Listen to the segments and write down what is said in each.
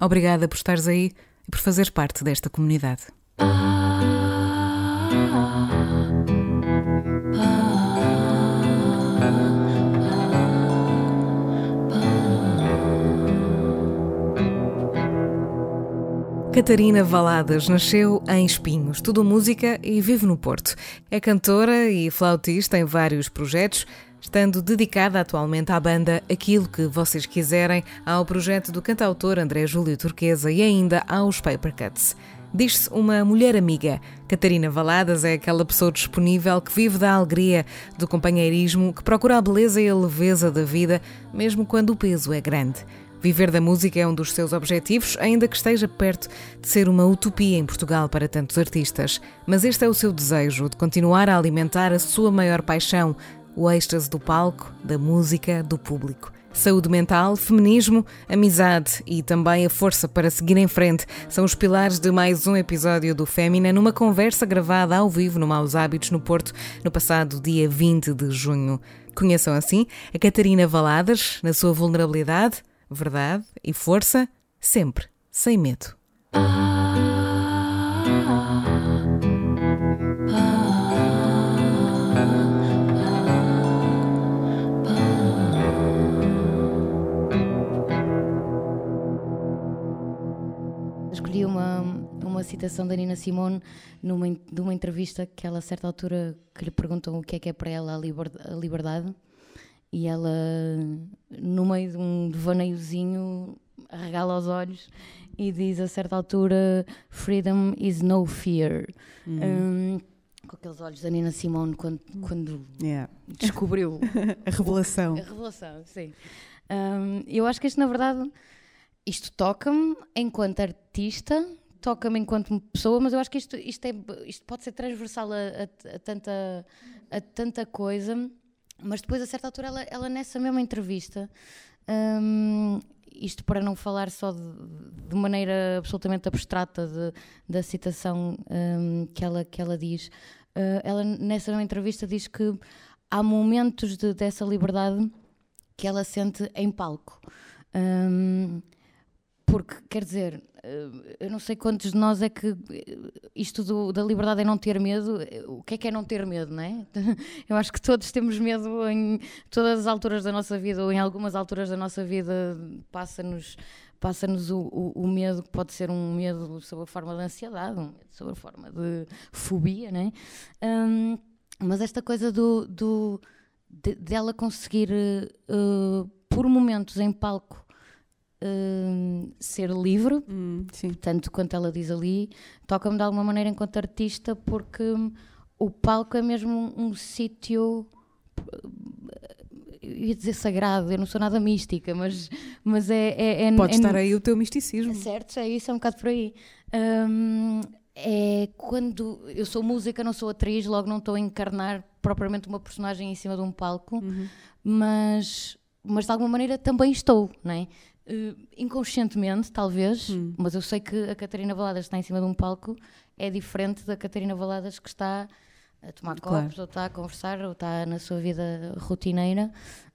Obrigada por estares aí e por fazeres parte desta comunidade. Catarina Valadas nasceu em Espinhos, estudou música e vive no Porto. É cantora e flautista em vários projetos, estando dedicada atualmente à banda Aquilo que Vocês Quiserem, ao projeto do cantautor André Júlio Turquesa e ainda aos Papercuts. Diz-se uma mulher amiga. Catarina Valadas é aquela pessoa disponível que vive da alegria, do companheirismo, que procura a beleza e a leveza da vida, mesmo quando o peso é grande. Viver da música é um dos seus objetivos, ainda que esteja perto de ser uma utopia em Portugal para tantos artistas. Mas este é o seu desejo de continuar a alimentar a sua maior paixão, o êxtase do palco, da música, do público. Saúde mental, feminismo, amizade e também a força para seguir em frente são os pilares de mais um episódio do Fémina numa conversa gravada ao vivo no Maus Hábitos no Porto no passado dia 20 de junho. Conheçam assim a Catarina Valadas na sua vulnerabilidade, verdade e força, sempre, sem medo. Citação da Nina Simone numa, de uma entrevista que ela, a certa altura, que lhe perguntam o que é que é para ela a, liber, a liberdade e ela, no meio de um devaneiozinho, arregala os olhos e diz a certa altura: Freedom is no fear. Hum. Um, com aqueles olhos da Nina Simone quando, quando Yeah. descobriu A revelação. a revelação, sim. Um, eu acho que isto, na verdade, isto toca-me enquanto artista, toca-me enquanto pessoa, mas eu acho que isto, isto, é, isto pode ser transversal a, a- a tanta, a tanta coisa. Mas depois, a certa altura, ela, ela nessa mesma entrevista, hum, isto para não falar só de, de maneira absolutamente abstrata de- da citação hum, que, ela, que ela diz, eh, ela nessa mesma entrevista diz que há momentos de- dessa liberdade que ela sente em palco. Hum, porque, quer dizer, eh, eu não sei quantos de nós é que eh, isto do- da liberdade é não ter medo. eh, O que é que é não ter medo, não é? Eu acho que todos temos medo em todas as alturas da nossa vida, ou em algumas alturas da nossa vida, passa-nos passa-nos o, o, o medo, que pode ser um medo sob a forma de ansiedade, um medo sob a forma de fobia, não é? Hum, mas esta coisa do, do, de- dela conseguir, eh, por momentos em palco, eh, ser livre, Hum, tanto quanto ela diz ali, toca-me de alguma maneira enquanto artista, porque hum, o palco é mesmo um, um sítio. Eu ia dizer sagrado, eu não sou nada mística, mas, mas é. é, é Pode é- estar aí o teu misticismo. Certo, é isso, é um bocado por aí. Hum, é quando eu sou música, não sou atriz, logo não estou a encarnar propriamente uma personagem em cima de um palco, Uhum. mas, mas de alguma maneira também estou, não é? Eh, inconscientemente, talvez, Hum. mas eu sei que a Catarina Valadas está em cima de um palco é diferente da Catarina Valadas que está a tomar Claro. copos, ou está a conversar, ou está na sua vida rotineira.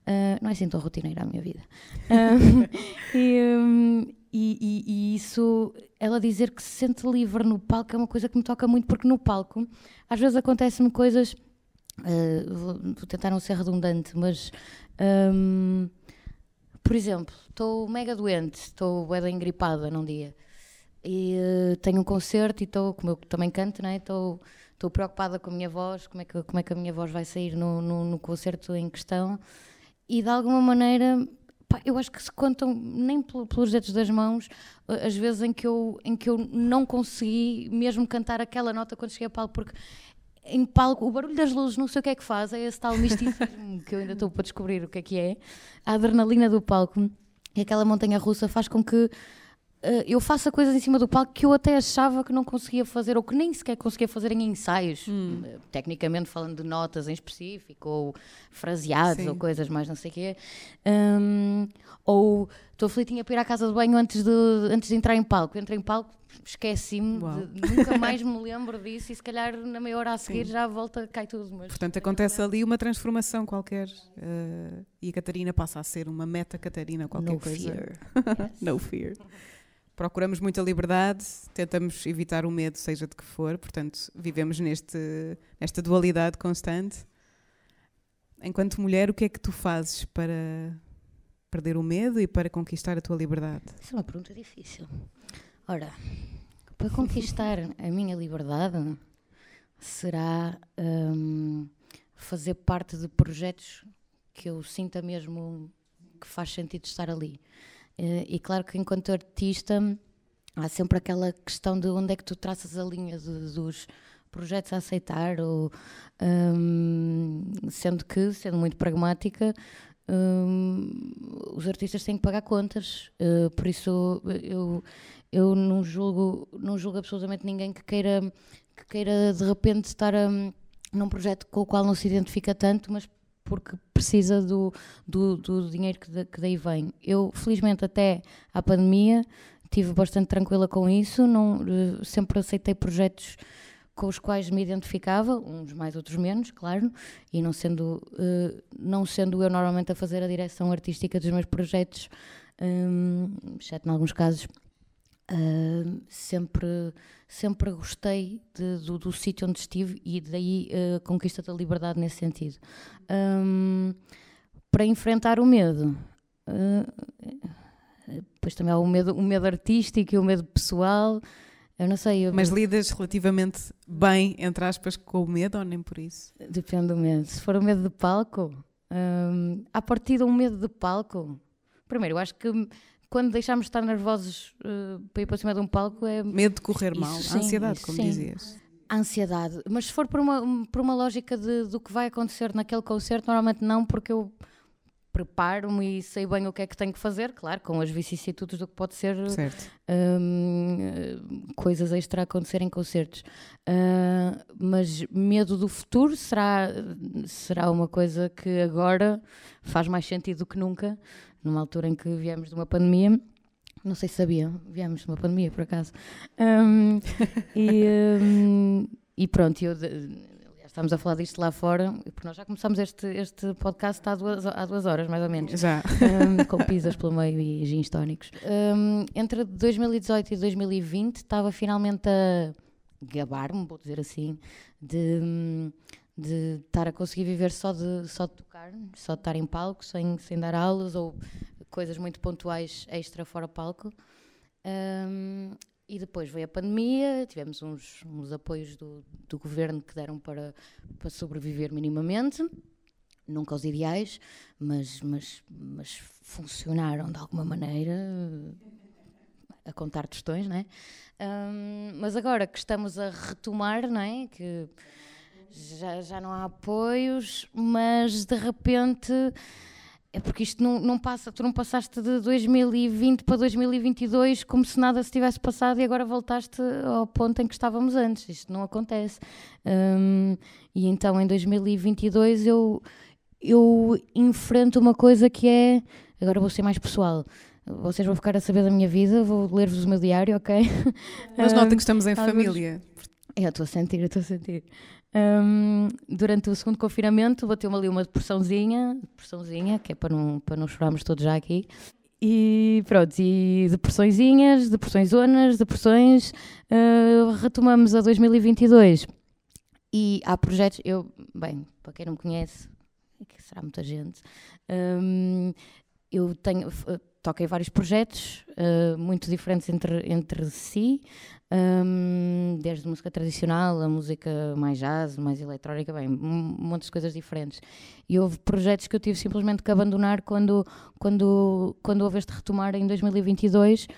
Ah, não é assim tão rotineira a minha vida. Ah, e, hum, e- e- e isso, ela dizer que se sente livre no palco é uma coisa que me toca muito, porque no palco às vezes acontecem-me coisas. ah, vou, vou tentar não ser redundante, mas. hum, por exemplo, estou mega doente, estou bué da engripada num dia. e uh, tenho um concerto e estou, como eu também canto, né? Estou estou preocupada com a minha voz, como é que, como é que a minha voz vai sair no, no, no concerto em questão. E de alguma maneira, pá, eu acho que se contam nem pelos dedos das mãos as vezes em que, eu, em que eu não consegui mesmo cantar aquela nota quando cheguei a palco, porque em palco, o barulho das luzes, não sei o que é que faz, é esse tal misticismo que eu ainda estou para descobrir o que é que é. A adrenalina do palco e aquela montanha russa faz com que uh, eu faça coisas em cima do palco que eu até achava que não conseguia fazer ou que nem sequer conseguia fazer em ensaios, hum. uh, tecnicamente falando de notas em específico ou fraseados Sim. ou coisas mais não sei o quê. Um, ou estou aflitinha para ir à casa de banho antes de, antes de entrar em palco. Entrei em palco, esqueci-me, nunca mais me lembro disso e se calhar na meia hora a seguir Sim. já volta, cai tudo. Mas... Portanto, acontece ali uma transformação qualquer uh, e a Catarina passa a ser uma meta Catarina, qualquer no coisa. Fear. no fear procuramos muita liberdade, tentamos evitar o medo, seja de que for, portanto, vivemos neste, nesta dualidade constante. Enquanto mulher, o que é que tu fazes para perder o medo e para conquistar a tua liberdade? Isso é uma pergunta difícil. Ora, para conquistar a minha liberdade será um, fazer parte de projetos que eu sinta mesmo que faz sentido estar ali. Uh, e claro que enquanto artista há sempre aquela questão de onde é que tu traças a linha dos projetos a aceitar, ou, um, sendo que, sendo muito pragmática, um, os artistas têm que pagar contas, uh, por isso eu, eu não julgo, não julgo absolutamente ninguém que queira, que queira de repente estar um, num projeto com o qual não se identifica tanto, mas porque precisa do, do, do dinheiro que, que daí vem. Eu, felizmente, até à pandemia, estive bastante tranquila com isso, não, eh, sempre aceitei projetos com os quais me identificava, uns mais, outros menos, claro, e não sendo, uh, não sendo eu normalmente a fazer a direção artística dos meus projetos, um, exceto em alguns casos, uh, sempre, sempre gostei de, do, do sítio onde estive e daí a uh, conquista da liberdade nesse sentido. Um, para enfrentar o medo, uh, depois também há o medo, o medo artístico e o medo pessoal. Eu não sei. Eu... Mas lidas relativamente bem, entre aspas, com o medo ou nem por isso? Depende do medo. Se for o medo de palco, um, a partir de um medo de palco, primeiro, eu acho que quando deixamos de estar nervosos uh, para ir para cima de um palco é. Medo de correr mal, sim, ansiedade, como sim. dizias. Ansiedade, mas se for por uma, por uma lógica de, do que vai acontecer naquele concerto, normalmente não, porque eu preparo-me e sei bem o que é que tenho que fazer, claro, com as vicissitudes do que pode ser um, coisas extra a acontecer em concertos. Uh, mas medo do futuro será, será uma coisa que agora faz mais sentido do que nunca, numa altura em que viemos de uma pandemia. Não sei se sabia, viemos de uma pandemia por acaso. Um, e, um, e pronto, eu estamos a falar disto lá fora, porque nós já começámos este, este podcast há duas, há duas horas, mais ou menos. Já. Um, com pizzas pelo meio e gins tónicos. Um, entre 2018 e 2020 estava finalmente a gabar-me, vou dizer assim, de, de estar a conseguir viver só de, só de tocar, só de estar em palco, sem, sem dar aulas ou coisas muito pontuais extra fora palco. Um, e depois veio a pandemia, tivemos uns, uns apoios do, do governo que deram para, para sobreviver minimamente, nunca os ideais, mas, mas, mas funcionaram de alguma maneira, a contar tostões, não é? Um, mas agora que estamos a retomar, não é? Que já, já não há apoios, mas de repente é porque isto não, não passa, tu não passaste de 2020 para 2022 como se nada se tivesse passado e agora voltaste ao ponto em que estávamos antes. Isto não acontece. Um, e então em 2022 eu, eu enfrento uma coisa que é. Agora vou ser mais pessoal. Vocês vão ficar a saber da minha vida, vou ler-vos o meu diário, ok? Mas nota que estamos em família. Eu estou a sentir, eu estou a sentir. Um, durante o segundo confinamento bateu-me ali uma depressãozinha, depressãozinha, que é para não, para não chorarmos todos já aqui. E pronto, e depressõezinhas, depressões zonas, depressões. Uh, retomamos a 2022 e há projetos. Eu, bem, para quem não me conhece, que será muita gente, um, eu tenho, toco em vários projetos, uh, muito diferentes entre, entre si, um, desde música tradicional a música mais jazz, mais eletrónica, bem, um monte de coisas diferentes. E houve projetos que eu tive simplesmente que abandonar quando, quando, quando houve este retomar em 2022,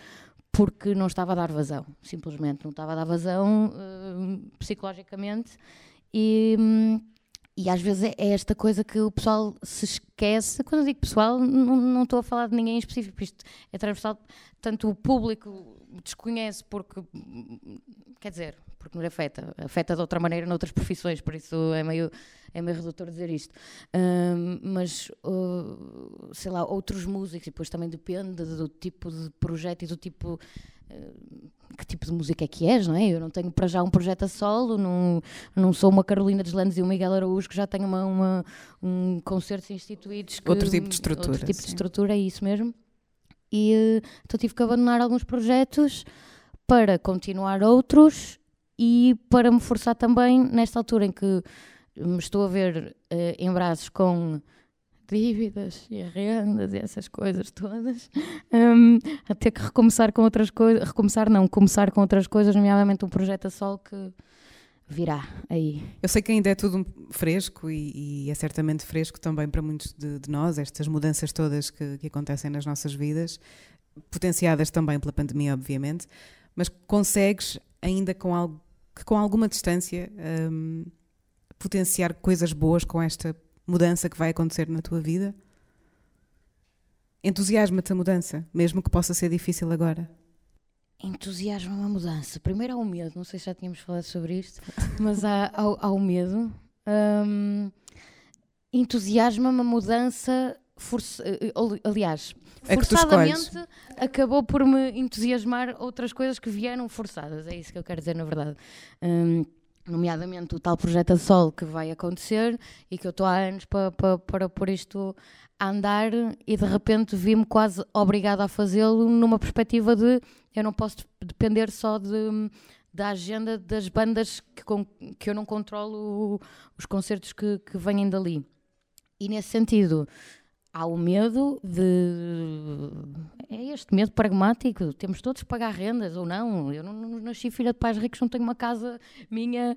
porque não estava a dar vazão, simplesmente não estava a dar vazão uh, psicologicamente. E. Um, e às vezes é, é esta coisa que o pessoal se esquece. Quando eu digo pessoal, não, estou a falar de ninguém em específico, isto é transversal. Tanto o público desconhece porque, quer dizer, porque não afeta, afeta de outra maneira noutras profissões, por isso é meio, é meio redutor dizer isto. Um, mas, uh, sei lá, outros músicos, e depois também depende do tipo de projeto e do tipo que tipo de música é que és, não é? Eu não tenho para já um projeto a solo, não, não sou uma Carolina Deslandes e um Miguel Araújo que já tenho uma, uma um concertos instituídos. Que, outro tipo de estrutura. Outro tipo sim. de estrutura, é isso mesmo. E então tive que abandonar alguns projetos para continuar outros e para me forçar também nesta altura em que me estou a ver uh, em braços com dívidas e rendas e essas coisas todas, um, a ter que recomeçar com outras coisas, recomeçar não, começar com outras coisas, nomeadamente um projeto a sol que virá aí. Eu sei que ainda é tudo fresco e, e é certamente fresco também para muitos de, de nós, estas mudanças todas que, que, acontecem nas nossas vidas, potenciadas também pela pandemia, obviamente, mas consegues ainda com algo que com alguma distância um, potenciar coisas boas com esta mudança que vai acontecer na tua vida? Entusiasma-te a mudança, mesmo que possa ser difícil agora. Entusiasma-me a mudança. Primeiro há o medo, não sei se já tínhamos falado sobre isto, mas há, há, há o medo. Um, entusiasma-me a mudança, força, eh, aliás, é forçadamente acabou por me entusiasmar outras coisas que vieram forçadas. É isso que eu quero dizer, na verdade. Um, nomeadamente o tal projeto a Sol que vai acontecer e que eu estou há anos para, para, para pôr isto a andar e de repente vi-me quase obrigada a fazê-lo numa perspectiva de eu não posso depender só de, da agenda das bandas que, que eu não controlo os concertos que, que vêm dali. E nesse sentido, há o medo de. É este medo pragmático. Temos todos que pagar rendas ou não. Eu não, não nasci filha de pais ricos, não tenho uma casa minha,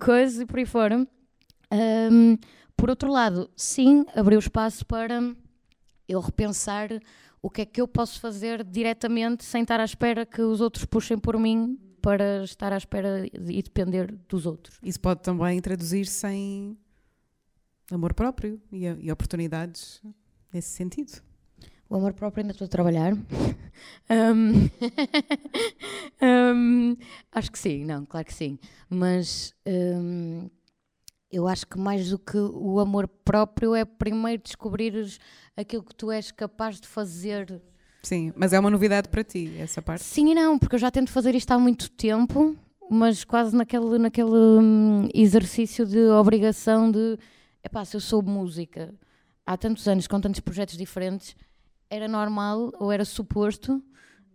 coisa e por aí fora. Um, por outro lado, sim, abriu espaço para eu repensar o que é que eu posso fazer diretamente sem estar à espera que os outros puxem por mim para estar à espera e depender dos outros. Isso pode também traduzir-se em amor próprio e, e oportunidades nesse sentido? O amor próprio ainda estou a trabalhar. um, um, acho que sim, não, claro que sim. Mas um, eu acho que mais do que o amor próprio é primeiro descobrires aquilo que tu és capaz de fazer. Sim, mas é uma novidade para ti, essa parte? Sim e não, porque eu já tento fazer isto há muito tempo, mas quase naquele, naquele hum, exercício de obrigação de epá, se eu sou música há tantos anos com tantos projetos diferentes, era normal ou era suposto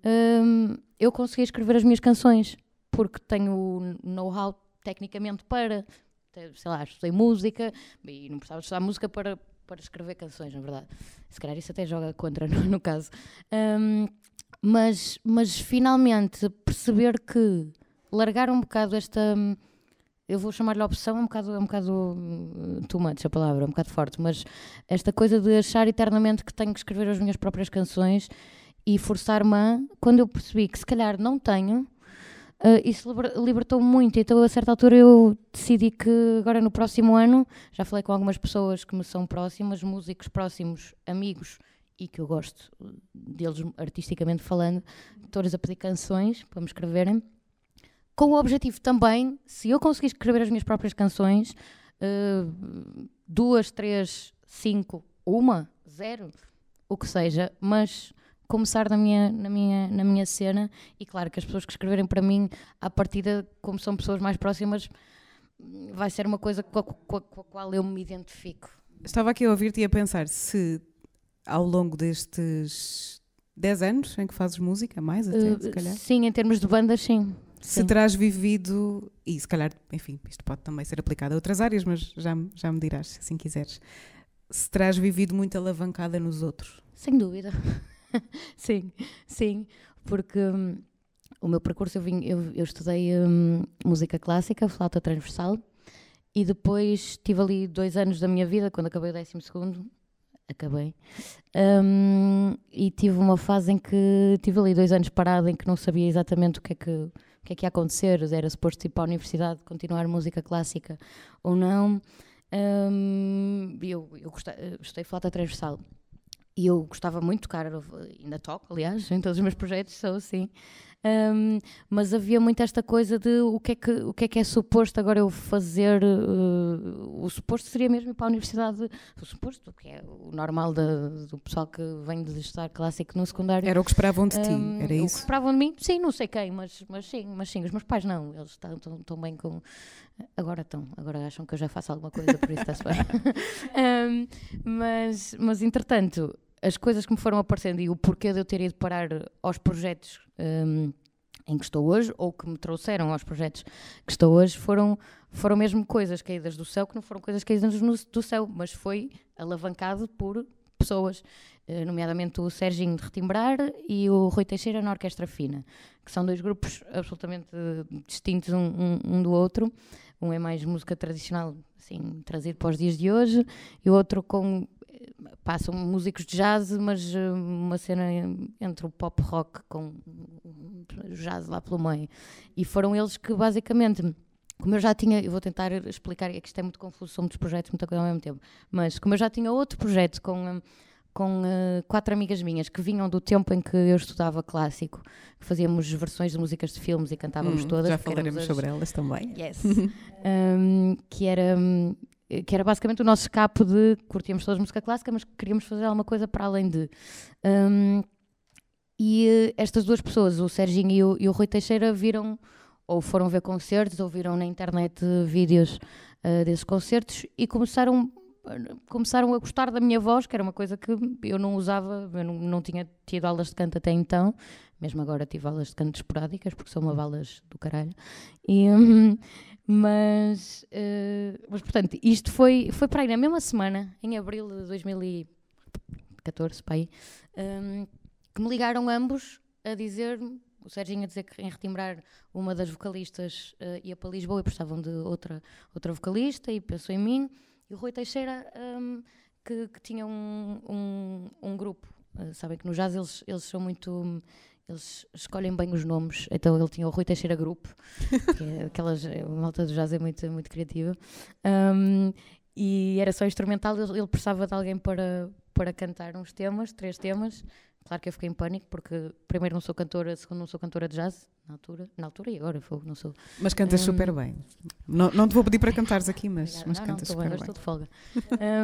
um, eu conseguir escrever as minhas canções, porque tenho o know-how tecnicamente para, sei lá, estudei música e não precisava estudar música para, para escrever canções, na verdade. Se calhar isso até joga contra, no, no caso. Um, mas, mas finalmente perceber que largar um bocado esta eu vou chamar-lhe opção, é um bocado, é um bocado uh, too much a palavra, é um bocado forte, mas esta coisa de achar eternamente que tenho que escrever as minhas próprias canções e forçar-me quando eu percebi que se calhar não tenho, uh, isso libertou-me muito. Então, a certa altura, eu decidi que agora no próximo ano, já falei com algumas pessoas que me são próximas, músicos próximos, amigos e que eu gosto deles artisticamente falando, todos a pedir canções para me escreverem com o objetivo também, se eu conseguir escrever as minhas próprias canções, uh, duas, três, cinco, uma, zero, o que seja, mas começar na minha, na, minha, na minha cena e claro que as pessoas que escreverem para mim à partida, como são pessoas mais próximas, vai ser uma coisa com a, com a, com a qual eu me identifico. Estava aqui a ouvir-te e a pensar se ao longo destes 10 anos em que fazes música, mais até, uh, se calhar? Sim, em termos de bandas, sim se terás vivido, e se calhar, enfim, isto pode também ser aplicado a outras áreas, mas já, já me dirás, se assim quiseres, se terás vivido muito alavancada nos outros. Sem dúvida. sim, sim, porque hum, o meu percurso eu, vim, eu, eu estudei hum, música clássica, flauta transversal, e depois tive ali dois anos da minha vida, quando acabei o décimo segundo, acabei, um, e tive uma fase em que tive ali dois anos parado, em que não sabia exatamente o que é que, que, é que ia acontecer, era suposto ir para a universidade, continuar música clássica ou não. Um, eu, eu gostei, gostei de flauta transversal e eu gostava muito de tocar, ainda toco, aliás, em todos os meus projetos sou assim. Um, mas havia muito esta coisa de o que é que, o que, é, que é suposto agora eu fazer. Uh, o suposto seria mesmo ir para a universidade, o suposto, que é o normal do pessoal que vem de estudar clássico no secundário. Era o que esperavam de ti, um, era isso? O que esperavam de mim, sim, não sei quem, mas, mas sim, mas sim, os meus pais não, eles estão tão, tão bem com. Agora estão, agora acham que eu já faço alguma coisa, por isso está-se bem. um, mas, mas entretanto as coisas que me foram aparecendo e o porquê de eu ter ido parar aos projetos um, em que estou hoje, ou que me trouxeram aos projetos que estou hoje, foram, foram mesmo coisas caídas do céu, que não foram coisas caídas no, do céu, mas foi alavancado por pessoas, eh, nomeadamente o Serginho de Retimbrar e o Rui Teixeira na Orquestra Fina, que são dois grupos absolutamente distintos um, um, um do outro. Um é mais música tradicional, assim, trazido para os dias de hoje, e o outro com passam músicos de jazz, mas eh, uma cena entre o pop rock com o jazz lá pelo meio. E foram eles que basicamente. Como eu já tinha, eu vou tentar explicar, é que isto é muito confuso, são muitos projetos, muita coisa ao mesmo tempo, mas como eu já tinha outro projeto com, eh, com uh, quatro amigas minhas que vinham do tempo em que eu estudava clássico, que fazíamos versões de músicas de filmes e cantávamos hum, todas. Já falaremos sobre elas também. Yes. um, que era hum, que era basicamente o nosso escape de curtíamos toda a música clássica, mas queríamos fazer alguma coisa para além de. Um, e uh, estas duas pessoas, o Serginho e o, e o, Rui Teixeira, viram ou foram ver concertos ou viram na internet vídeos uh, desses concertos e começaram começaram a gostar da minha voz, que era uma coisa que eu não usava, eu não, não tinha tido aulas de canto até então, mesmo agora tive aulas de canto esporádicas, porque são uma valas do caralho. E, um, mas, uh, mas, portanto, isto foi, foi para aí na mesma semana, em abril de 2014, para aí, um, que me ligaram ambos a dizer o Serginho a dizer que em retimbrar uma das vocalistas uh, ia para Lisboa e precisavam de outra, outra vocalista e pensou em mim. E o Rui Teixeira, um, que, que, tinha um, um, um grupo. Uh, sabem que no jazz eles, eles são muito eles escolhem bem os nomes. Então ele tinha o Rui Teixeira Grupo, que é aquelas, a malta do jazz é muito, muito criativa. Um, e era só instrumental, ele, ele precisava de alguém para, para cantar uns temas, três temas. Claro que eu fiquei em pânico, porque primeiro não sou cantora, segundo não sou cantora de jazz, na altura, na altura e agora fogo, não sou. Mas cantas um, super bem. Não, não te vou pedir para cantares aqui, mas, mas não, cantas não, super bem. Estou de folga.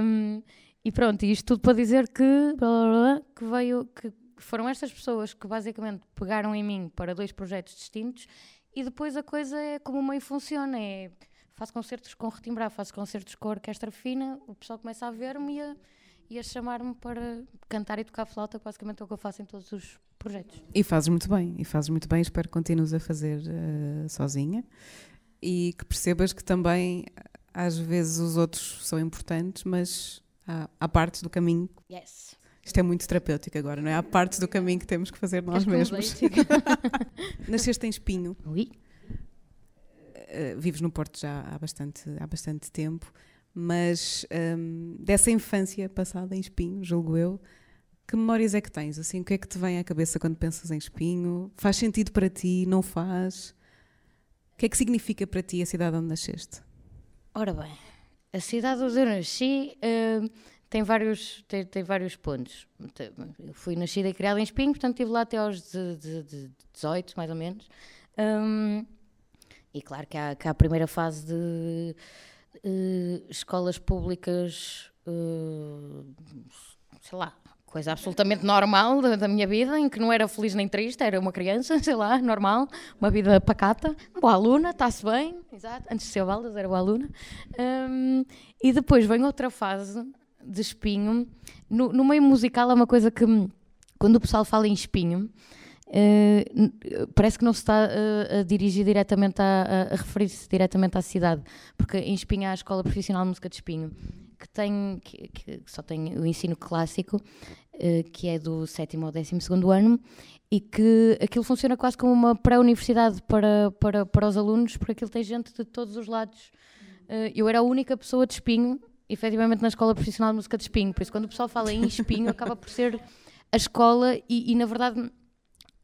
um, e pronto, isto tudo para dizer que, blá, blá, blá, que veio, que foram estas pessoas que basicamente pegaram em mim para dois projetos distintos e depois a coisa é como meio funciona. É, faço concertos com retimbrar, faço concertos com a orquestra fina, o pessoal começa a ver-me e a, e a chamar-me para cantar e tocar flauta, basicamente é o que eu faço em todos os projetos. E fazes muito bem, e fazes muito bem, espero que continues a fazer uh, sozinha e que percebas que também às vezes os outros são importantes, mas há, há partes do caminho yes. Isto é muito terapêutico agora, não é? Há partes do caminho que temos que fazer nós que mesmos. Nasceste em Espinho. Oui. Uh, vives no Porto já há bastante, há bastante tempo, mas um, dessa infância passada em Espinho, julgo eu, que memórias é que tens? Assim, o que é que te vem à cabeça quando pensas em Espinho? Faz sentido para ti? Não faz? O que é que significa para ti a cidade onde nasceste? Ora bem, a cidade onde eu nasci. Uh, tem vários, tem, tem vários pontos. Eu fui nascida e criada em Espinho, portanto estive lá até aos de, de, de 18, mais ou menos. Um, e claro que há, que há, a primeira fase de uh, escolas públicas, uh, sei lá, coisa absolutamente normal da, da, minha vida, em que não era feliz nem triste, era uma criança, sei lá, normal, uma vida pacata, boa aluna, está-se bem, exato, antes de ser Valdas era boa aluna. Um, e depois vem outra fase de espinho. No, no meio musical é uma coisa que, quando o pessoal fala em espinho, Uh, parece que não se está uh, a dirigir diretamente a, a, a referir-se diretamente à cidade, porque em Espinho há a Escola Profissional de Música de Espinho, que tem que, que só tem o ensino clássico, uh, que é do sétimo ao décimo segundo ano, e que aquilo funciona quase como uma pré-universidade para, para, para os alunos, porque aquilo tem gente de todos os lados. Eu era a única pessoa de espinho, efetivamente, na Escola Profissional de Música de Espinho, por isso quando o pessoal fala em espinho, acaba por ser a escola, e, e na verdade,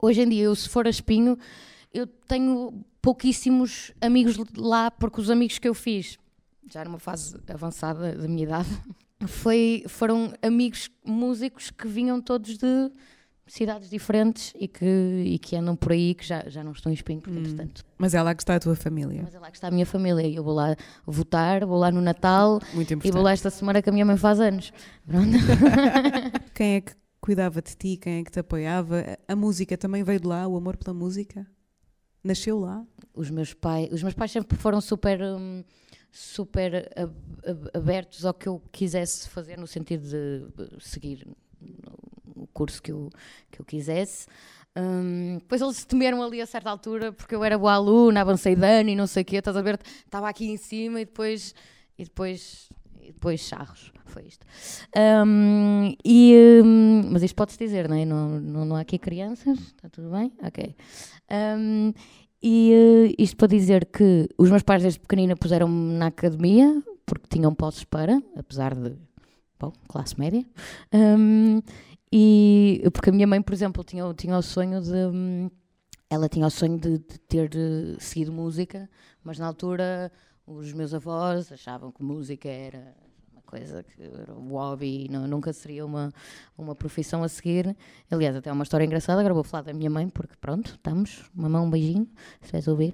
hoje em dia, eu se for a espinho, eu tenho pouquíssimos amigos lá, porque os amigos que eu fiz, já numa fase avançada da minha idade, foi, foram amigos músicos que vinham todos de cidades diferentes e que, e que andam por aí que já, já não estão em espinho, porque hum. entretanto. Mas é lá que está a tua família. Mas é lá que está a minha família. Eu vou lá votar, vou lá no Natal e vou lá esta semana que a minha mãe faz anos. quem é que cuidava de ti? Quem é que te apoiava? A música também veio de lá, o amor pela música? Nasceu lá? Os meus pais, os meus pais sempre foram super. Hum, super abertos ao que eu quisesse fazer no sentido de seguir o curso que eu, que eu quisesse. Um, depois eles temeram ali a certa altura porque eu era boa aluna, avancei de ano e não sei o quê, estás a ver? Estava aqui em cima e depois, e depois, e depois charros. Foi isto. Um, e, um, mas isto pode-se dizer, não é? Não, não, não há aqui crianças, está tudo bem? Ok. e uh, isto para dizer que os meus pais desde pequenina puseram-me na academia porque tinham postos para, apesar de, bom, classe média. E porque a minha mãe, por exemplo, tinha, tinha o sonho de. Ela tinha o sonho de, de ter de seguido música, mas na altura os meus avós achavam que música era uma coisa que era um hobby, não, nunca seria uma, uma profissão a seguir. Aliás, até uma história engraçada, agora vou falar da minha mãe, porque pronto, estamos, mamãe, um beijinho, se vais ouvir.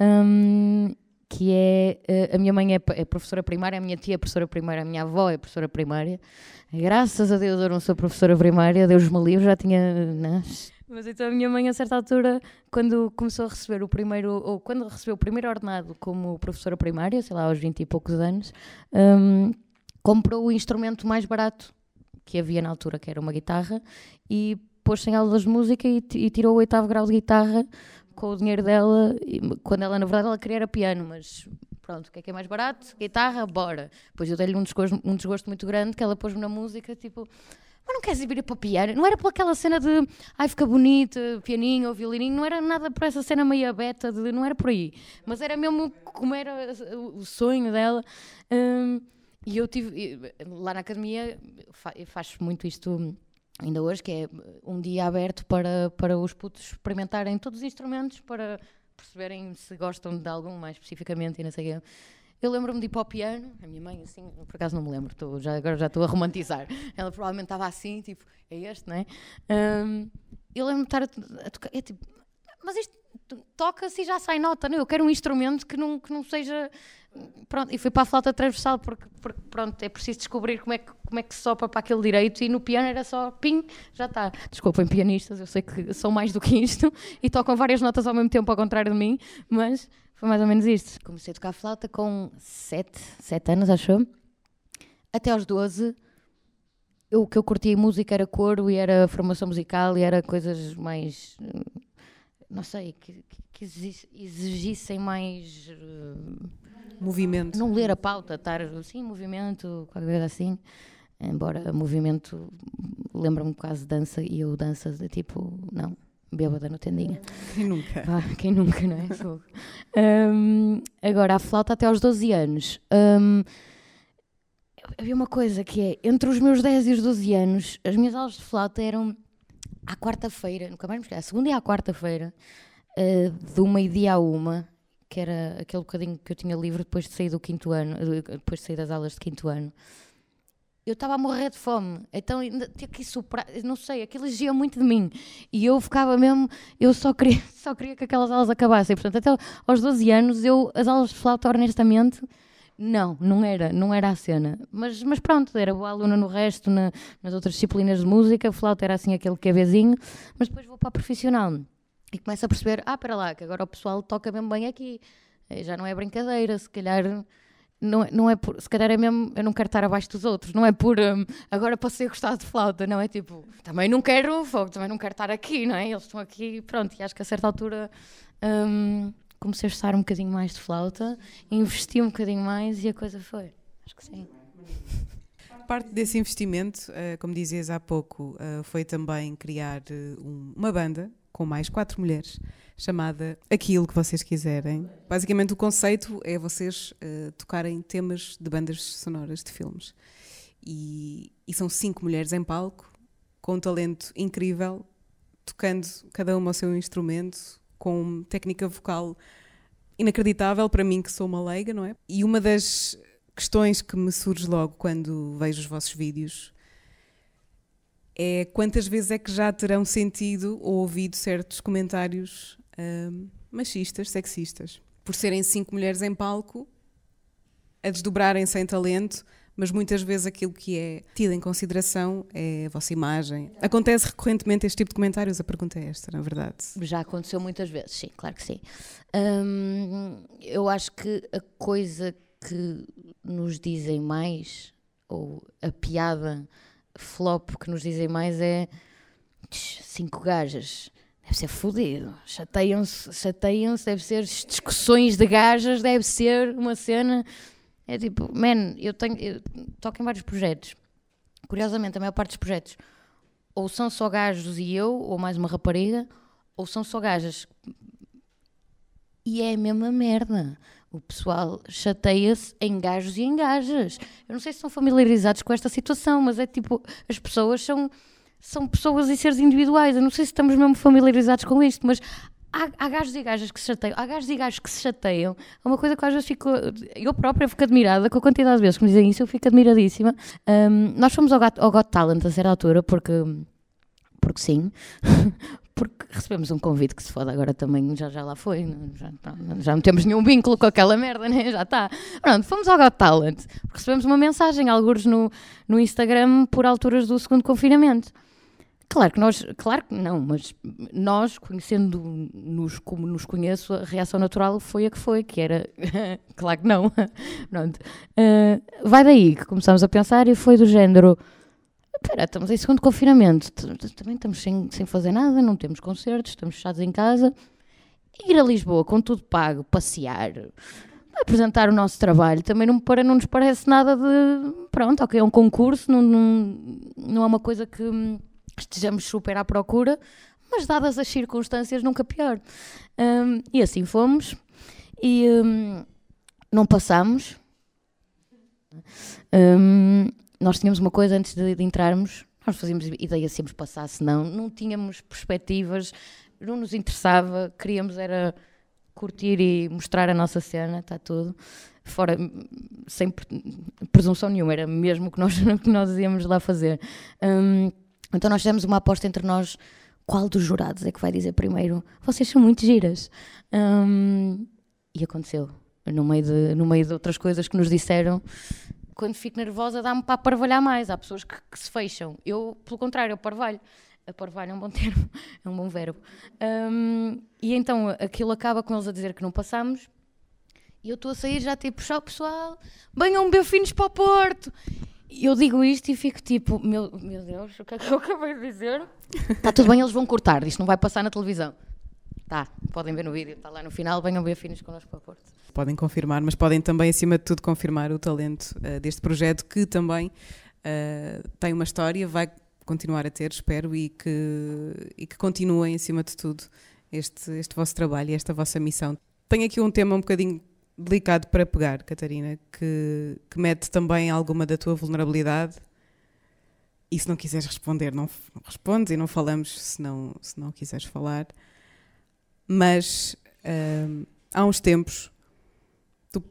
Um, que é uh, a minha mãe é, é, professora primária, a minha tia é professora primária, a minha avó é professora primária. Graças a Deus eu não sou professora primária, Deus me livre, já tinha. Né? Mas então a minha mãe, a certa altura, quando começou a receber o primeiro, ou quando recebeu o primeiro ordenado como professora primária, sei lá, aos 20 e poucos anos, um, comprou o instrumento mais barato que havia na altura, que era uma guitarra, e pôs-se em aulas de música e, e tirou o oitavo grau de guitarra com o dinheiro dela, quando ela, na verdade, ela queria era piano, mas pronto, o que é que é mais barato? Guitarra, bora. Depois eu dei-lhe um desgosto, um desgosto muito grande, que ela pôs-me na música, tipo, mas não queres ir para piano? Não era por aquela cena de, ai, fica bonito, pianinho ou violininho, não era nada por essa cena meio beta, de, não era por aí. Mas era mesmo como era o sonho dela. Um, e eu tive, lá na academia, faz muito isto ainda hoje, que é um dia aberto para, para os putos experimentarem todos os instrumentos, para perceberem se gostam de algum mais especificamente e não sei o quê. Eu lembro-me de ir para o piano, a minha mãe, assim, por acaso não me lembro, tô, já, agora já estou a romantizar. Ela provavelmente estava assim, tipo, é este, não é? Um, eu lembro-me de estar a, a tocar, é tipo, mas isto toca-se e já sai nota, não? É? Eu quero um instrumento que não, que não seja pronto, e fui para a flauta transversal porque, porque, pronto, é preciso descobrir como é, que, como é que se sopra para aquele direito e no piano era só pim, já está. Desculpem pianistas, eu sei que são mais do que isto e tocam várias notas ao mesmo tempo ao contrário de mim, mas foi mais ou menos isto. Comecei a tocar flauta com 7, 7 anos, acho Até aos 12, eu, o que eu curtia em música era coro e era formação musical e era coisas mais não sei, que, que exigissem mais uh, movimento. Não ler a pauta, estar assim, movimento, qualquer coisa assim. Embora movimento lembra-me quase de dança e eu dança de tipo, não, bêbada no tendinha. Quem nunca? Quem nunca, não é? um, agora, a flauta até aos 12 anos. Um, havia uma coisa que é, entre os meus 10 e os 12 anos, as minhas aulas de flauta eram à quarta-feira, nunca mais me esqueço, a segunda e à quarta-feira, uh, de uma e dia a uma, que era aquele bocadinho que eu tinha livre depois de sair do quinto ano, depois de sair das aulas de quinto ano. Eu estava a morrer de fome, então tinha que ir soprar, não sei, aquilo exigia muito de mim. E eu ficava mesmo, eu só queria, só queria que aquelas aulas acabassem. Portanto, até aos 12 anos, eu, as aulas de flauta, honestamente, não, não era, não era a cena. Mas, mas pronto, era boa aluna no resto, na, nas outras disciplinas de música, flauta era assim aquele cabezinho, mas depois vou para a profissional e começo a perceber, ah, para lá, que agora o pessoal toca mesmo bem aqui, eh, já não é brincadeira, se calhar não, não é por, se calhar é mesmo, eu não quero estar abaixo dos outros, não é por um, agora passei a gostar de flauta, não é tipo, também não quero fogo, também não quero estar aqui, não é? Eles estão aqui, pronto, e acho que a certa altura um, comecei a gostar um bocadinho mais de flauta, investi um bocadinho mais e a coisa foi, acho que sim. Parte desse investimento, uh, como dizias há pouco, uh, foi também criar um, uma banda com mais quatro mulheres, chamada Aquilo que vocês quiserem. Basicamente, o conceito é vocês tocarem temas de bandas sonoras de filmes. E, e são cinco mulheres em palco, com um talento incrível, tocando cada uma o seu instrumento, com técnica vocal inacreditável para mim, que sou uma leiga, não é? E uma das questões que me surge logo quando vejo os vossos vídeos é quantas vezes é que já terão sentido ou ouvido certos comentários hum, machistas, sexistas, por serem cinco mulheres em palco, a desdobrarem sem talento mas muitas vezes aquilo que é tido em consideração é a vossa imagem. Acontece recorrentemente este tipo de comentários? A pergunta é esta, na verdade. Já aconteceu muitas vezes, sim, claro que sim. Hum, eu acho que a coisa que nos dizem mais, ou a piada flop que nos dizem mais é cinco gajas. Deve ser fodido. Chateiam-se, chateiam-se, deve ser discussões de gajas, deve ser uma cena é tipo, man, eu tenho. Eu toco em vários projetos. Curiosamente, a maior parte dos projetos ou são só gajos e eu, ou mais uma rapariga, ou são só gajas. E é a mesma merda. O pessoal chateia-se em gajos e em gajas. Eu não sei se são familiarizados com esta situação, mas é tipo, as pessoas são, são pessoas e seres individuais. Eu não sei se estamos mesmo familiarizados com isto, mas há, há gajos e gajas que se chateiam, há gajos e gajos que se chateiam. É uma coisa que às vezes fico. Eu própria fico admirada com a quantidade de vezes que me dizem isso, eu fico admiradíssima. Um, nós fomos ao ao Got Talent a certa altura, porque. Porque sim, porque recebemos um convite que se foda agora também, já, já lá foi, já, já não temos nenhum vínculo com aquela merda, né? já está. Pronto, fomos ao Got Talent, recebemos uma mensagem, alguns no, no Instagram, por alturas do segundo confinamento. Claro que nós, claro que não, mas nós, conhecendo-nos como nos conheço, a reação natural foi a que foi, que era, claro que não, pronto. Uh, vai daí que começamos a pensar e foi do género, espera, estamos em segundo confinamento, também estamos sem, sem fazer nada, não temos concertos, estamos fechados em casa, ir a Lisboa com tudo pago, passear, apresentar o nosso trabalho, também não, para, não nos parece nada de, pronto, ok, é um concurso, não, não, não é uma coisa que estejamos super à procura, mas dadas as circunstâncias, nunca pior. Um, e assim fomos, e um, não passamos. Um, nós tínhamos uma coisa antes de, de, entrarmos, nós fazíamos ideia se íamos passar, se não, não tínhamos perspectivas, não nos interessava, queríamos era curtir e mostrar a nossa cena, está tudo. Fora, sem presunção nenhuma, era mesmo o que nós, que nós íamos lá fazer. Um, então nós fizemos uma aposta entre nós, qual dos jurados é que vai dizer primeiro, vocês são muito giras. Um, e aconteceu. No meio, de, no meio de outras coisas que nos disseram, quando fico nervosa dá-me para parvalhar mais. Há pessoas que, que, se fecham. Eu, pelo contrário, eu parvalho. A é um bom termo, é um bom verbo. Um, e então aquilo acaba com eles a dizer que não passamos. E eu estou a sair já tipo, pessoal, venham beber finos para o Porto eu digo isto e fico tipo, meu, meu Deus, o que é que eu acabei de dizer? Está tudo bem, eles vão cortar, isto não vai passar na televisão. Tá, podem ver no vídeo, está lá no final, venham ver finos connosco para o Porto. Podem confirmar, mas podem também, acima de tudo, confirmar o talento uh, deste projeto que também uh, tem uma história, vai continuar a ter, espero, e que, e que continuem, acima de tudo, este, este vosso trabalho e esta vossa missão. Tenho aqui um tema um bocadinho delicado para pegar, Catarina, que, que mete também alguma da tua vulnerabilidade. E se não quiseres responder, não, não respondes e não falamos se não, se não quiseres falar. Mas hum, há uns tempos tu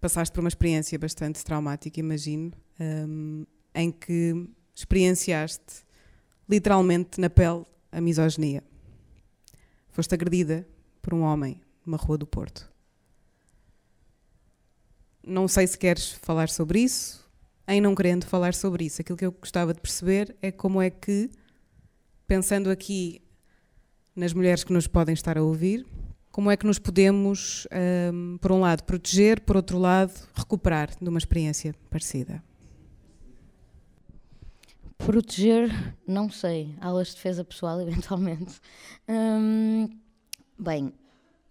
passaste por uma experiência bastante traumática, imagino, hum, em que experienciaste literalmente na pele a misoginia. Foste agredida por um homem numa rua do Porto. Não sei se queres falar sobre isso, em não querendo falar sobre isso. Aquilo que eu gostava de perceber é como é que, pensando aqui nas mulheres que nos podem estar a ouvir, como é que nos podemos, um, por um lado, proteger, por outro lado, recuperar de uma experiência parecida? Proteger, não sei. Aulas de defesa pessoal, eventualmente. Hum, bem,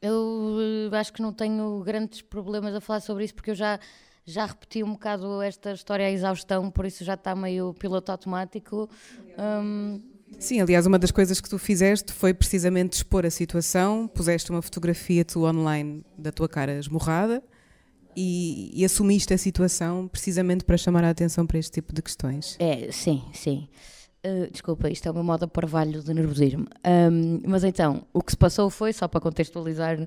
eu eh, acho que não tenho grandes problemas a falar sobre isso porque eu já, já repeti um bocado esta história à exaustão, por isso já está meio piloto automático. Um, Sim, aliás, uma das coisas que tu fizeste foi precisamente expor a situação, puseste uma fotografia tu online da tua cara esmorrada e, e, assumiste a situação precisamente para chamar a atenção para este tipo de questões. É, sim, sim. Uh, desculpa, isto é o meu modo parvalho de nervosismo. Um, mas então, o que se passou foi, só para contextualizar,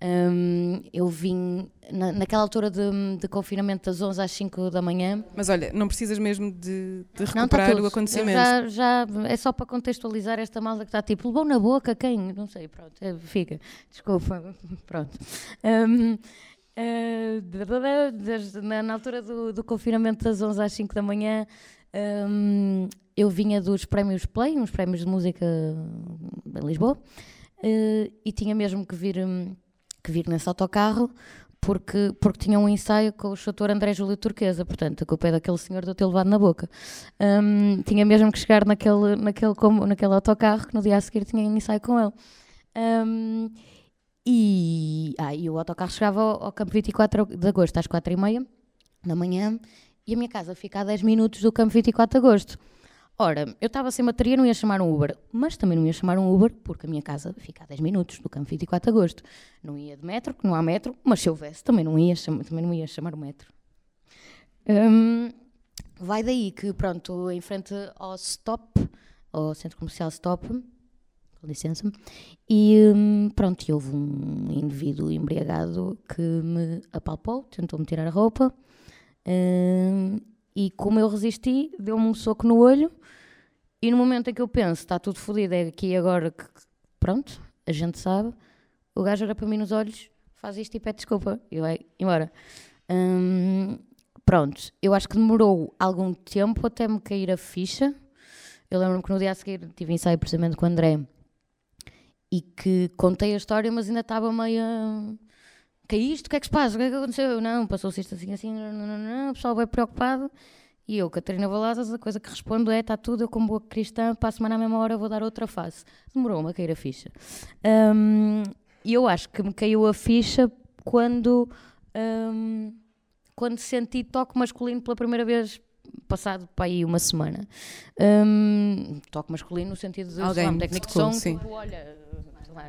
um, eu vim na, naquela altura de, de, confinamento das 11 às 5 da manhã. Mas olha, não precisas mesmo de, de tá recuperar não, o acontecimento. Já, já, é só para contextualizar esta malda que está tipo, levou na boca quem? Não sei, pronto, é, fica. Desculpa, pronto. Um, uh, na, na, altura do, do, confinamento das 11 às 5 da manhã, um, eu vinha dos prémios Play, uns prémios de música em Lisboa, uh, e tinha mesmo que vir, um, que vir nesse autocarro porque, porque tinha um ensaio com o chutor André Júlio Turquesa, portanto, a culpa é daquele senhor de eu ter levado na boca. Um, tinha mesmo que chegar naquele, naquele, como, naquele autocarro que no dia a seguir tinha um ensaio com ele. Um, e, ah, e o autocarro chegava ao, ao campo 24 de agosto às 4h30 da manhã e a minha casa fica a 10 minutos do campo 24 de agosto. Ora, eu estava sem bateria, não ia chamar um Uber, mas também não ia chamar um Uber porque a minha casa fica a 10 minutos do campo 24 de agosto. Não ia de metro, que não há metro, mas se houvesse também não ia, também não ia chamar o metro. Um, vai daí que, pronto, em frente ao Stop, ao Centro Comercial Stop, com licença, e um, pronto, houve um indivíduo embriagado que me apalpou, tentou-me tirar a roupa, um, e como eu resisti, deu-me um soco no olho. E no momento em que eu penso, está tudo fodido, é aqui agora que, pronto, a gente sabe, o gajo olha para mim nos olhos, faz isto e pede desculpa. E vai embora. Hum, pronto, eu acho que demorou algum tempo até me cair a ficha. Eu lembro-me que no dia a seguir tive ensaio precisamente com o André e que contei a história, mas ainda estava meio é isto? O que é que se passa? O que é que aconteceu? Não, passou-se isto assim, assim, não, não, não, o pessoal bem preocupado. E eu, Catarina Valadas, a coisa que respondo é: está tudo, eu como boa cristã, para a semana à mesma hora vou dar outra face. Demorou-me a cair a ficha. Um, e eu acho que me caiu a ficha quando, um, quando senti toque masculino pela primeira vez, passado para aí uma semana. Um, toque masculino no sentido de Alguém, um técnico de som, tipo, olha,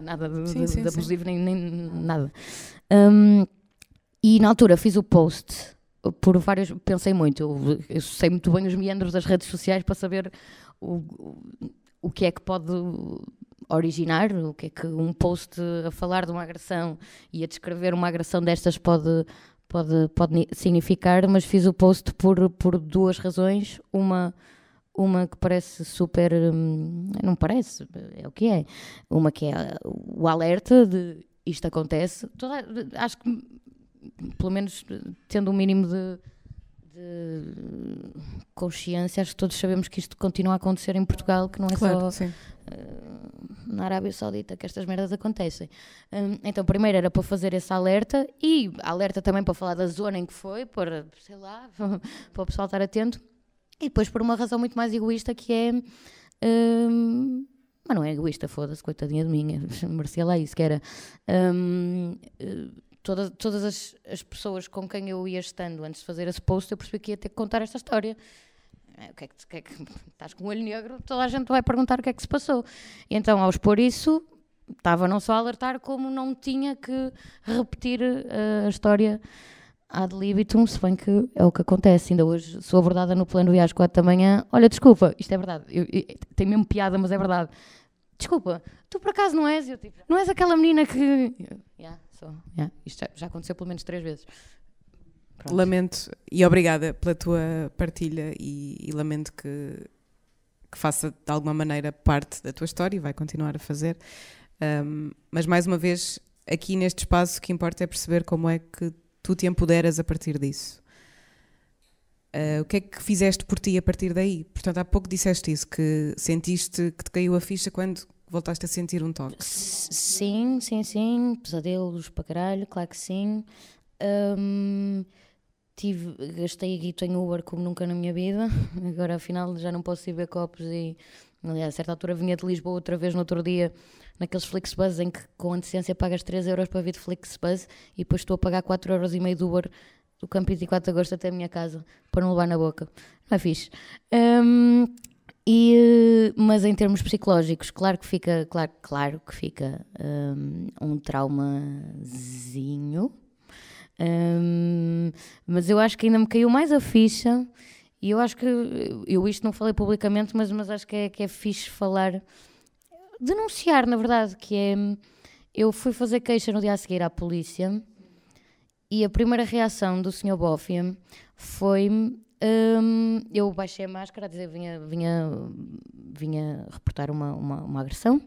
nada de, sim, de, sim, de abusivo, nem, nem nada. Um, e na altura fiz o post por vários. Pensei muito, eu, eu, sei muito bem os meandros das redes sociais para saber o, o, que é que pode originar, o que é que um post a falar de uma agressão e a descrever uma agressão destas pode, pode, pode significar, mas fiz o post por, por duas razões. Uma, uma que parece super. Hum, não parece, é o que é. Uma que é o alerta de isto acontece, toda, acho que, pelo menos tendo um mínimo de, de, consciência, acho que todos sabemos que isto continua a acontecer em Portugal, que não é claro, só uh, na Arábia Saudita que estas merdas acontecem. Um, então, primeiro era para fazer esse alerta e alerta também para falar da zona em que foi, para, sei lá, para o pessoal estar atento. E depois por uma razão muito mais egoísta que é. Um, mas não é egoísta, foda-se, coitadinha de mim, merecia lá isso, que era um, eh, todas, todas as, as, pessoas com quem eu ia estando antes de fazer esse post, eu percebi que ia ter que contar esta história. É, o que é que, que, é que estás com o olho negro, toda a gente vai perguntar o que é que se passou. E então, ao expor isso, estava não só a alertar, como não tinha que repetir uh, a história ad libitum, se bem que é o que acontece. Ainda hoje sou abordada no plano viagem às 4 da manhã. Olha, desculpa, isto é verdade. Eu, eu, tem mesmo piada, mas é verdade desculpa, tu por acaso não és? Eu, tipo, não és aquela menina que. yeah, sou, yeah. Isto já, já, aconteceu pelo menos três vezes. Pronto. Lamento e obrigada pela tua partilha e, e lamento que, que, faça de alguma maneira parte da tua história e vai continuar a fazer. Um, mas mais uma vez, aqui neste espaço, o que importa é perceber como é que tu te empoderas a partir disso. Uh, o que é que fizeste por ti a partir daí? Portanto, há pouco disseste isso, que sentiste que te caiu a ficha quando voltaste a sentir um toque. Sim, sim, sim. Pesadelos para caralho, claro que sim. Um, tive, gastei a guito em Uber como nunca na minha vida. Agora, afinal, já não posso ir ver copos e... Aliás, a certa altura vinha de Lisboa outra vez no outro dia, naqueles Flixbus em que com antecedência pagas 3 euros para vir de Flixbus e depois estou a pagar 4 euros e meio de Uber do campo 24 de agosto até a minha casa para não levar na boca. Não é fixe. Um, e, mas em termos psicológicos, claro que fica, claro, claro que fica um, um traumazinho. Um, mas eu acho que ainda me caiu mais a ficha e eu acho que eu isto não falei publicamente, mas, mas acho que é, que é fixe falar, denunciar, na verdade, que é eu fui fazer queixa no dia a seguir à polícia e a primeira reação do Sr. Boffia foi um, eu baixei a máscara a dizer vinha, vinha, vinha reportar uma, uma, uma, agressão.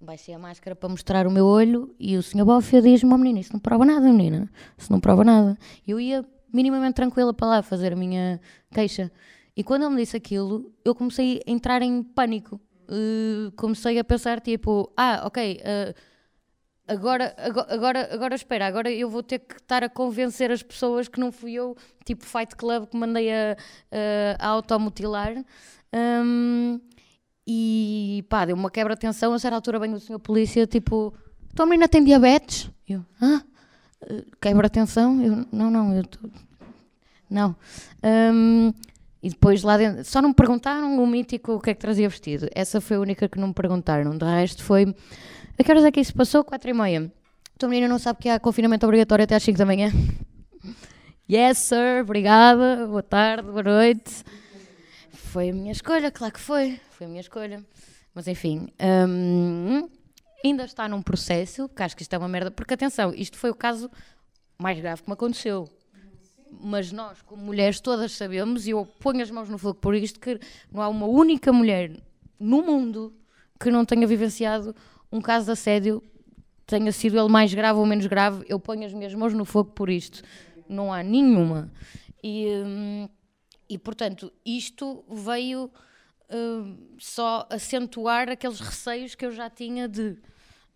Baixei a máscara para mostrar o meu olho e o senhor Bófia diz-me: oh, menina, isso não prova nada, menina. Isso não prova nada. Eu ia minimamente tranquila para lá fazer a minha queixa. E quando ele me disse aquilo, eu comecei a entrar em pânico. Uh, comecei a pensar: tipo, ah, ok. Uh, agora, agora, agora, espera, agora eu vou ter que estar a convencer as pessoas que não fui eu, tipo Fight Club, que mandei a, a, automutilar. Um, e pá, deu uma quebra de tensão. A certa altura vem o senhor polícia, tipo, tua menina tem diabetes? Eu, ah, quebra de tensão? Eu, não, não, eu tô... não. Um, e depois lá dentro, só não me perguntaram o mítico o que é que trazia vestido. Essa foi a única que não me perguntaram. De resto foi a que horas é que isso passou? 4 e meia. Tua menina não sabe que há confinamento obrigatório até às 5 da manhã? yes, sir, obrigada, boa tarde, boa noite. Foi a minha escolha, claro que foi, foi a minha escolha. Mas enfim, hum, ainda está num processo, que acho que isto é uma merda, porque atenção, isto foi o caso mais grave que me aconteceu. Mas nós, como mulheres, todas sabemos, e eu ponho as mãos no fogo por isto, que não há uma única mulher no mundo que não tenha vivenciado um caso de assédio, tenha sido ele mais grave ou menos grave, eu ponho as minhas mãos no fogo por isto. Não há nenhuma. E, hum, e portanto, isto veio hum, só acentuar aqueles receios que eu já tinha de.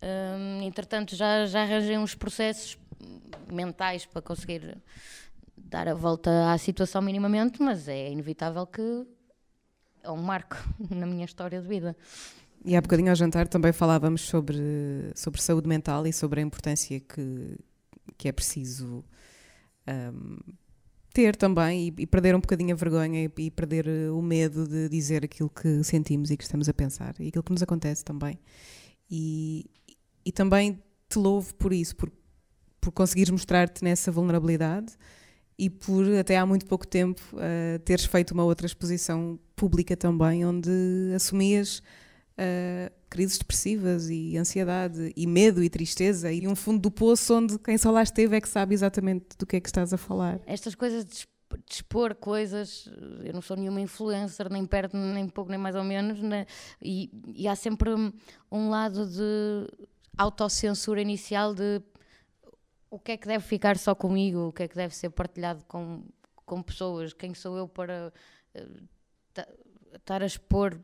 Hum, entretanto, já, já arranjei uns processos mentais para conseguir dar a volta à situação minimamente, mas é inevitável que é um marco na minha história de vida. E há bocadinho ao jantar também falávamos sobre, sobre saúde mental e sobre a importância que, que é preciso um, ter também e, e, perder um bocadinho a vergonha e, e, perder o medo de dizer aquilo que sentimos e que estamos a pensar e aquilo que nos acontece também. E, e também te louvo por isso, por, por conseguires mostrar-te nessa vulnerabilidade e por até há muito pouco tempo uh, teres feito uma outra exposição pública também, onde assumias uh, crises depressivas e ansiedade e medo e tristeza e um fundo do poço onde quem só lá esteve é que sabe exatamente do que é que estás a falar. Estas coisas de expor coisas, eu não sou nenhuma influencer, nem perto, nem pouco, nem mais ou menos, né? e, e há sempre um lado de autocensura inicial de o que é que deve ficar só comigo, o que é que deve ser partilhado com, com pessoas, quem sou eu para uh, estar a expor,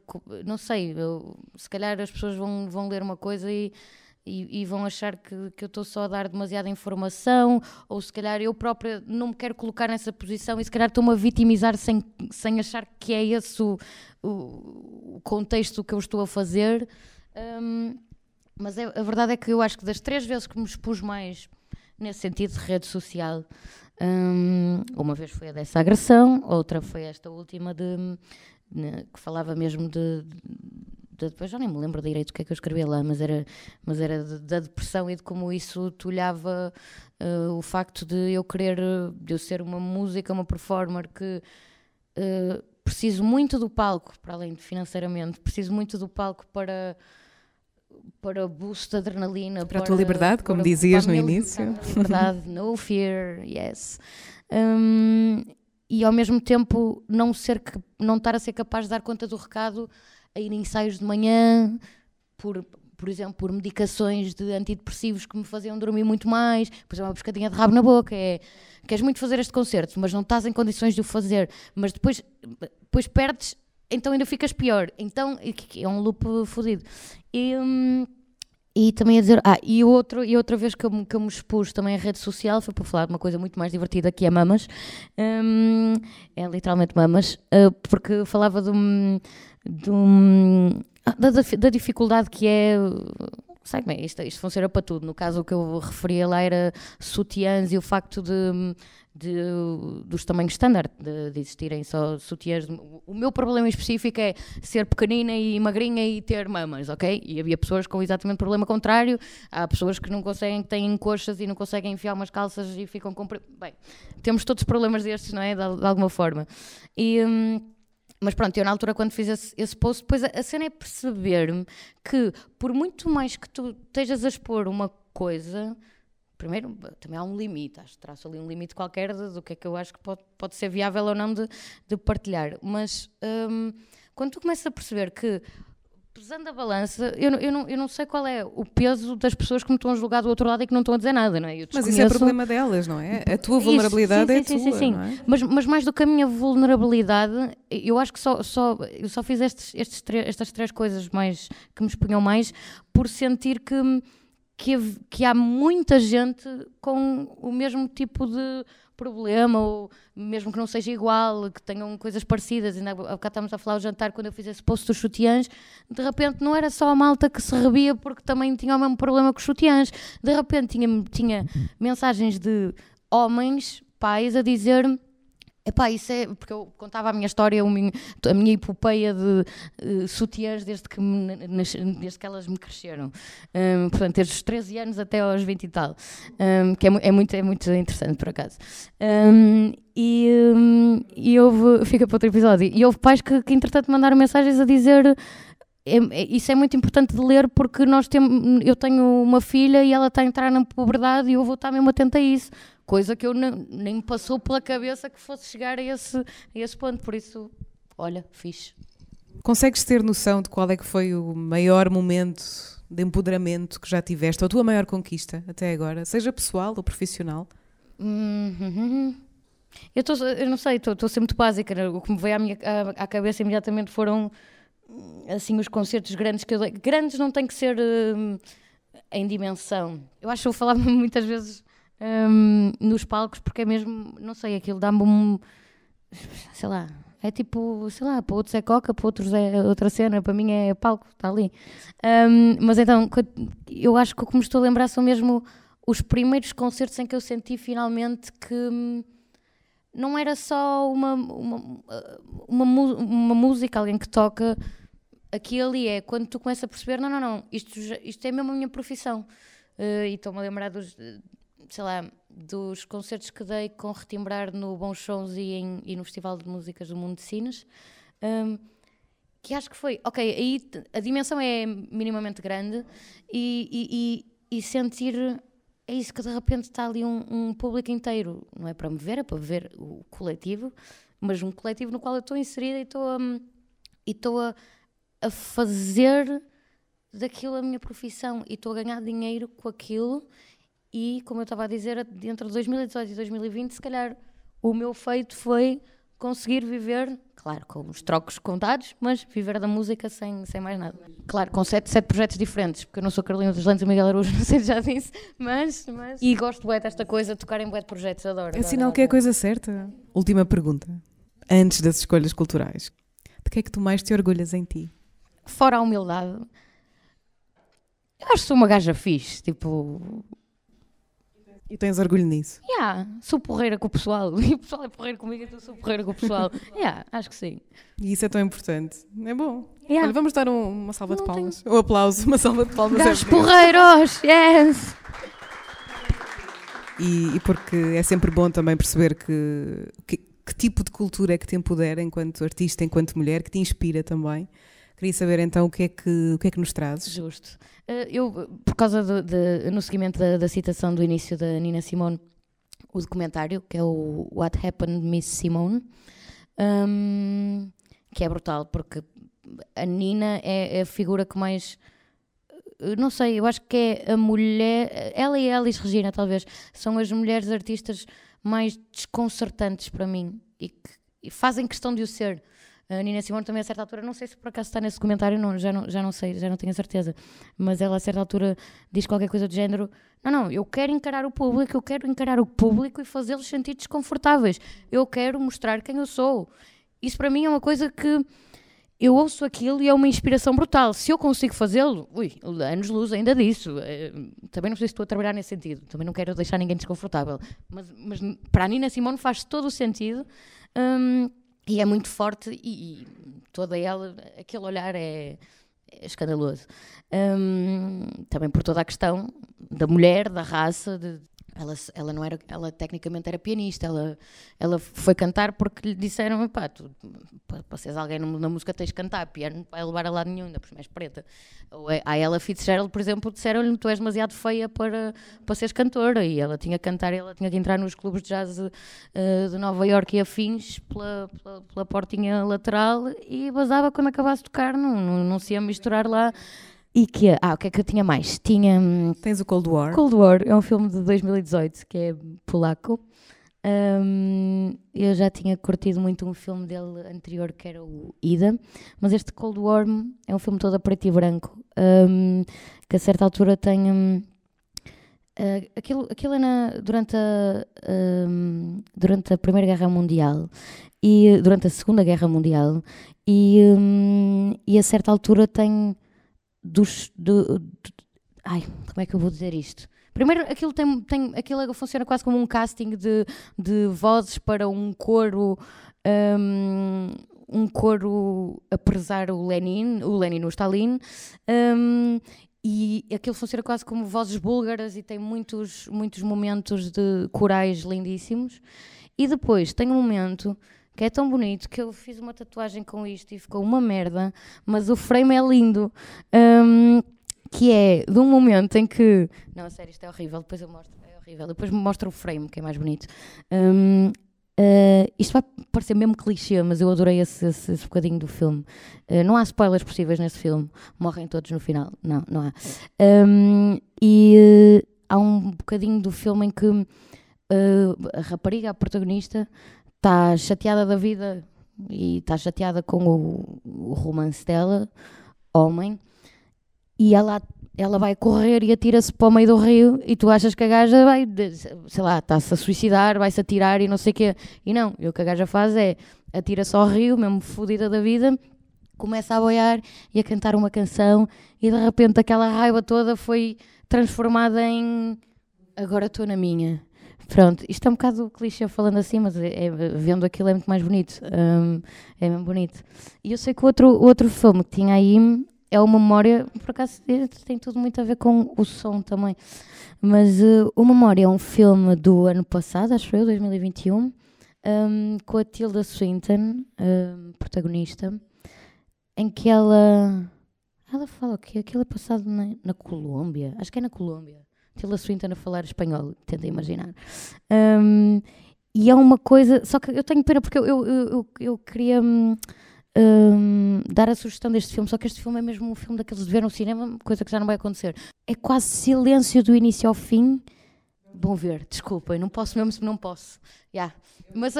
não sei, eu, se calhar as pessoas vão, vão ler uma coisa e, e, e vão achar que, que eu estou só a dar demasiada informação, ou se calhar eu própria não me quero colocar nessa posição e se calhar estou-me a vitimizar sem, sem achar que é esse o, o, contexto que eu estou a fazer. Um, mas é, a verdade é que eu acho que das três vezes que me expus mais nesse sentido de rede social, um, uma vez foi a dessa agressão, outra foi esta última de, né, que falava mesmo de, de, Depois já nem me lembro direito o que é que eu escrevi lá, mas era, mas era de, da depressão e de como isso tolhava uh, o facto de eu querer, de eu ser uma música, uma performer que. Uh, preciso muito do palco, para além de financeiramente, preciso muito do palco para para boost de adrenalina. Para, para a tua liberdade, como para, dizias para no início. Liberdade, no fear, yes. Um, e ao mesmo tempo não ser não estar a ser capaz de dar conta do recado a ir em ensaios de manhã por por exemplo, por medicações de antidepressivos que me faziam dormir muito mais, por exemplo, uma pescadinha de rabo na boca, é, queres muito fazer este concerto, mas não estás em condições de o fazer, mas depois, depois perdes, então ainda ficas pior, então é um loop fodido. E, hum, e também a dizer, ah, e, outro, e outra vez que eu, que eu me expus também em rede social foi para falar de uma coisa muito mais divertida que é mamas, um, é literalmente mamas, uh, porque falava de um, de um, ah, da, da, dificuldade que é sei bem, isto, isto funciona para tudo. No caso, o que eu referia lá era sutiãs e o facto de, de dos tamanhos standard, de, de, existirem só sutiãs. O meu problema específico é ser pequenina e magrinha e ter mamas, ok? E havia pessoas com exatamente o problema contrário. Há pessoas que não conseguem, que têm coxas e não conseguem enfiar umas calças e ficam com. Bem, temos todos problemas destes, não é? De, de alguma forma. E. Hum, mas pronto, eu na altura quando fiz esse, esse post, depois a, a cena é perceber-me que por muito mais que tu estejas a expor uma coisa, primeiro também há um limite, acho que traço ali um limite qualquer do que é que eu acho que pode, pode ser viável ou não de, de partilhar. Mas hum, quando tu começas a perceber que pesando a balança, eu, eu, não, eu não sei qual é o peso das pessoas que me estão a julgar do outro lado e que não estão a dizer nada, não é? Mas isso é problema delas, não é? A tua vulnerabilidade isso, sim, sim, é tua, sim, sim, sim. É? Mas, mas mais do que a minha vulnerabilidade, eu acho que só, só, eu só fiz estes, estes, estas três coisas mais que me expunham mais por sentir que, que, que há muita gente com o mesmo tipo de problema, ou mesmo que não seja igual, que tenham coisas parecidas. Ainda há bocado estávamos a falar o jantar quando eu fiz esse post dos chutiãs, de repente não era só a malta que se rebia porque também tinha o mesmo problema com os chutiãs. De repente tinha, tinha mensagens de homens, pais, a dizer Epá, isso é. Porque eu contava a minha história, a minha epopeia de uh, sutiãs desde que, me, desde que elas me cresceram. Um, portanto, desde os 13 anos até aos 20 e tal. Um, que é, é, muito, é muito interessante, por acaso. Um, e, e houve. Fica para outro episódio. E houve pais que, que entretanto, mandaram mensagens a dizer. É, é, isso é muito importante de ler porque nós temos, eu tenho uma filha e ela está a entrar na pobreza e eu vou estar mesmo atenta a isso coisa que eu nem, nem me passou pela cabeça que fosse chegar a esse, a esse ponto. Por isso, olha, fixe. Consegues ter noção de qual é que foi o maior momento de empoderamento que já tiveste, ou a tua maior conquista até agora, seja pessoal ou profissional? Uhum. Eu, tô, eu não sei, estou sempre muito básica. Né? O que me veio à, minha, à, à, cabeça imediatamente foram assim os concertos grandes que eu dei. Grandes não tem que ser uh, em dimensão. Eu acho que eu falava muitas vezes um, nos palcos, porque é mesmo, não sei, aquilo dá-me um. sei lá. É tipo, sei lá, para outros é coca, para outros é outra cena, para mim é palco, está ali. Um, mas então, eu acho que o que me estou a lembrar são mesmo os primeiros concertos em que eu senti finalmente que hum, não era só uma, uma, uma, uma música, alguém que toca aqui ali, é quando tu começas a perceber, não, não, não, isto, isto é mesmo a minha profissão. Uh, e estou-me a lembrar dos, sei lá, dos concertos que dei com Retimbrar no Bons Sons e, em, e no Festival de Músicas do Mundo de Sines, um, que acho que foi, ok, aí a dimensão é minimamente grande e, e, e, e sentir é isso que de repente está ali um, um, público inteiro, não é para me ver, é para ver o coletivo, mas um coletivo no qual eu estou inserida e estou a, e estou a, a fazer daquilo a minha profissão e estou a ganhar dinheiro com aquilo e, como eu estava a dizer, entre 2018 e 2020, se calhar o meu feito foi conseguir viver, claro, com os trocos contados, mas viver da música sem, sem mais nada. Claro, com sete, sete projetos diferentes, porque eu não sou Carolina dos Landes e Miguel Araújo, não sei se já disse, mas, mas... E gosto bué desta coisa, tocar em bué de projetos, adoro. É sinal que é a coisa certa. Última pergunta, antes das escolhas culturais. De que é que tu mais te orgulhas em ti? Fora a humildade, eu acho que sou uma gaja fixe, tipo e tens orgulho nisso? Yeah, sou porreira com o pessoal. E o pessoal é porreiro comigo, então sou porreira com o pessoal. Yeah, acho que sim. E isso é tão importante. É bom. Yeah. Olha, vamos dar um, uma salva Não de palmas. Tenho... Um aplauso, uma salva de palmas. Gajos é porreiros, yes! E, e, porque é sempre bom também perceber que, que, que tipo de cultura é que te empodera enquanto artista, enquanto mulher, que te inspira também. Queria saber então o que é que, o que, é que nos trazes. Justo. Uh, eu, por causa de, de no seguimento da, da, citação do início da Nina Simone, o documentário, que é o What Happened Miss Simone, um, que é brutal, porque a Nina é, é a figura que mais eh, não sei, eu acho que é a mulher, ela e Alice Regina, talvez, são as mulheres artistas mais desconcertantes para mim e que e fazem questão de o ser. A Nina Simone também a certa altura, não sei se por acaso está nesse comentário, não, já, não, já não sei, já não tenho a certeza, mas ela a certa altura diz qualquer coisa do género: Não, não, eu quero encarar o público, eu quero encarar o público e fazê-los sentir desconfortáveis. Eu quero mostrar quem eu sou. Isso para mim é uma coisa que eu ouço aquilo e é uma inspiração brutal. Se eu consigo fazê-lo, ui, anos-luz ainda disso. Eh, também não sei se estou a trabalhar nesse sentido. Também não quero deixar ninguém desconfortável. Mas, mas para a Nina Simone faz todo o sentido. Um, e é muito forte e, e, toda ela, aquele olhar é, é escandaloso. Um, também por toda a questão da mulher, da raça, de, ela, ela não era, ela tecnicamente era pianista, ela, ela foi cantar porque lhe disseram, pá, tu, para seres alguém na música tens de cantar, piano não vai levar a lado nenhum, ainda por mais preta. Ou é, a ela Fitzgerald, por exemplo, disseram-lhe, tu és demasiado feia para, para seres cantora, e ela tinha que cantar, ela tinha que entrar nos clubes de jazz uh, de Nova York e afins pela, pela, pela portinha lateral e basava quando acabasse de tocar, não, não, não se ia misturar lá e que, ah, o que é que eu tinha mais? Tinha. Hum, Tens o Cold War. Cold War é um filme de 2018 que é polaco. Um, eu já tinha curtido muito um filme dele anterior que era o Ida, mas este Cold War é um filme todo a preto e branco. Um, que a certa altura tem. Um, Uh, aquilo, aquilo é na, durante, a, um, durante a Primeira Guerra Mundial e durante a Segunda Guerra Mundial e, e a certa altura tem dos. Do, do, ai, como é que eu vou dizer isto? Primeiro, aquilo, tem, tem, aquilo funciona quase como um casting de, de vozes para um coro. Um, um coro a prezar o Lenin, o Lenin, o Stalin, um, e aquilo funciona quase como vozes búlgaras e tem muitos, muitos momentos de corais lindíssimos. E depois tem um momento que é tão bonito que eu fiz uma tatuagem com isto e ficou uma merda, mas o frame é lindo. Um, que é de um momento em que. Não, sério, isto é horrível, depois eu mostro. É horrível. Depois me mostra o frame, que é mais bonito. Um, Uh, isto vai parecer mesmo clichê, mas eu adorei esse, esse, esse bocadinho do filme. Uh, não há spoilers possíveis nesse filme, morrem todos no final. Não, não há. Um, e uh, há um bocadinho do filme em que a rapariga, a protagonista, está chateada da vida e está chateada com o, o, romance dela, homem, e ela, ela vai correr e atira-se para o meio do rio e tu achas que a gaja vai, sei lá, está-se a suicidar, vai-se atirar e não sei o quê. E não, e o que a gaja faz é atira-se ao rio, mesmo fodida da vida, começa a boiar e a cantar uma canção e de repente aquela raiva toda foi transformada em agora estou na minha Pronto, isto é um bocado clichê falando assim, mas é, é, vendo aquilo é muito mais bonito. Um, é mesmo bonito. E eu sei que o outro, outro filme que tinha aí é uma memória, por acaso tem tudo muito a ver com o som também. Mas uh, o Memória é um filme do ano passado, acho eu, 2021, um, com a Tilda Swinton, um, protagonista, em que ela. Ela fala que aquilo é passado na, na Colômbia, acho que é na Colômbia. Tilda Swinton a falar espanhol, tenta imaginar. Um, e é uma coisa, só que eu tenho pena porque eu, eu, eu, eu queria um, dar a sugestão deste filme, só que este filme é mesmo um filme daqueles de ver no cinema, coisa que já não vai acontecer. É quase silêncio do início ao fim. Bom ver, desculpem, não posso mesmo se não posso. Yeah. Mas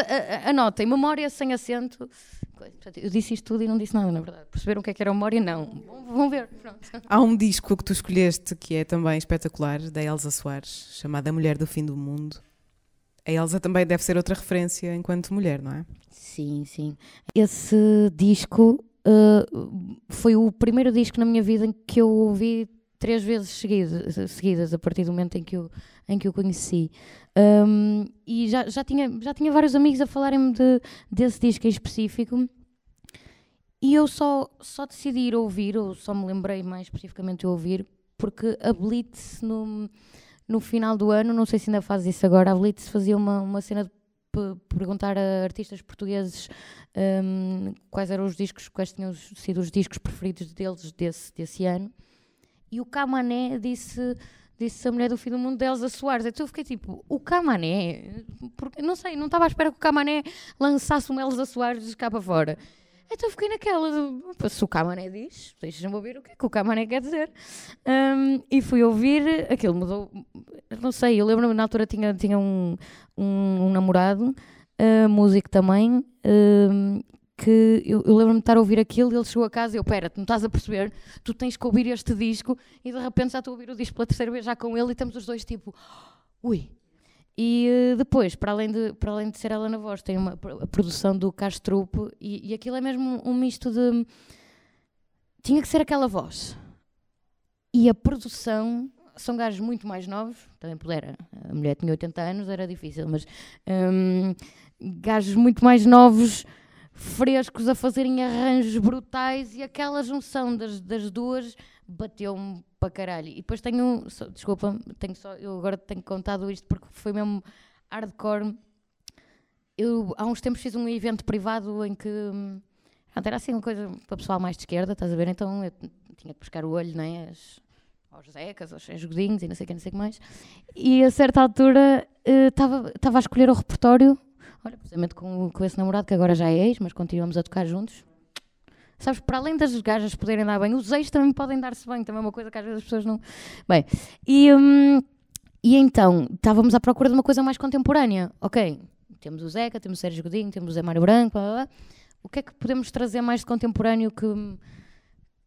anotem, memória sem acento. Eu disse isto tudo e não disse nada, na verdade. Perceberam o que é que era memória? Não. Vão ver. Pronto. Há um disco que tu escolheste que é também espetacular, da Elsa Soares, chamado A Mulher do Fim do Mundo. A Elsa também deve ser outra referência enquanto mulher, não é? Sim, sim. Esse disco uh, foi o primeiro disco na minha vida em que eu ouvi três vezes seguidas, seguidas a partir do momento em que eu, em que eu conheci. Um, e já, já, tinha, já tinha vários amigos a falarem-me de, desse disco em específico. E eu só, só decidi ir ouvir, ou só me lembrei mais especificamente de ouvir, porque a Blitz no, no final do ano, não sei se ainda faz isso agora, a Blitz fazia uma, uma cena de perguntar a artistas portugueses um, quais eram os discos, quais tinham sido os discos preferidos deles desse, desse ano. E o Camané disse disse a mulher do fim do mundo de Elsa Soares. Então eu fiquei tipo, o Camané, porque, não sei, não estava à espera que o Camané lançasse uma Elsa Soares cá para fora. Então eu fiquei naquela, de, se o Camané diz, deixa-me ouvir o que é que o Camané quer dizer. Um, e fui ouvir, aquilo mudou, não sei, eu lembro-me na altura tinha, tinha um, um, um namorado, uh, músico também, uh, que eu, eu lembro-me de estar a ouvir aquilo e ele chegou a casa e eu, pera, tu não estás a perceber, tu tens que ouvir este disco e de repente já estou a ouvir o disco pela terceira vez já com ele e estamos os dois tipo, ui. E uh, depois, para além, de, para além de ser ela na voz, tem uma a produção do Castrup e, e aquilo é mesmo um misto de. Tinha que ser aquela voz. E a produção são gajos muito mais novos, também pudera. A mulher tinha 80 anos, era difícil, mas um, gajos muito mais novos, frescos, a fazerem arranjos brutais e aquela junção das, das duas bateu-me para caralho. E depois tenho, só, desculpa, tenho só, eu agora tenho contado isto porque foi mesmo hardcore. Eu há uns tempos fiz um evento privado em que era assim uma coisa para o pessoal mais de esquerda, estás a ver? Então eu tinha que buscar o olho, não é? As, aos Zecas, aos Godinhos e não sei o que, não sei o que mais. E a certa altura estava uh, a escolher o repertório, olha, precisamente com, com esse namorado que agora já é ex, mas continuamos a tocar juntos. Sabes, para além das gajas poderem dar bem, os ex também podem dar-se bem, também é uma coisa que às vezes as pessoas não. Bem, e, um, e então estávamos à procura de uma coisa mais contemporânea. Ok, temos o Zeca, temos o Sérgio Godinho, temos o Zé Mário Branco, blá, blá, blá. o que é que podemos trazer mais de contemporâneo que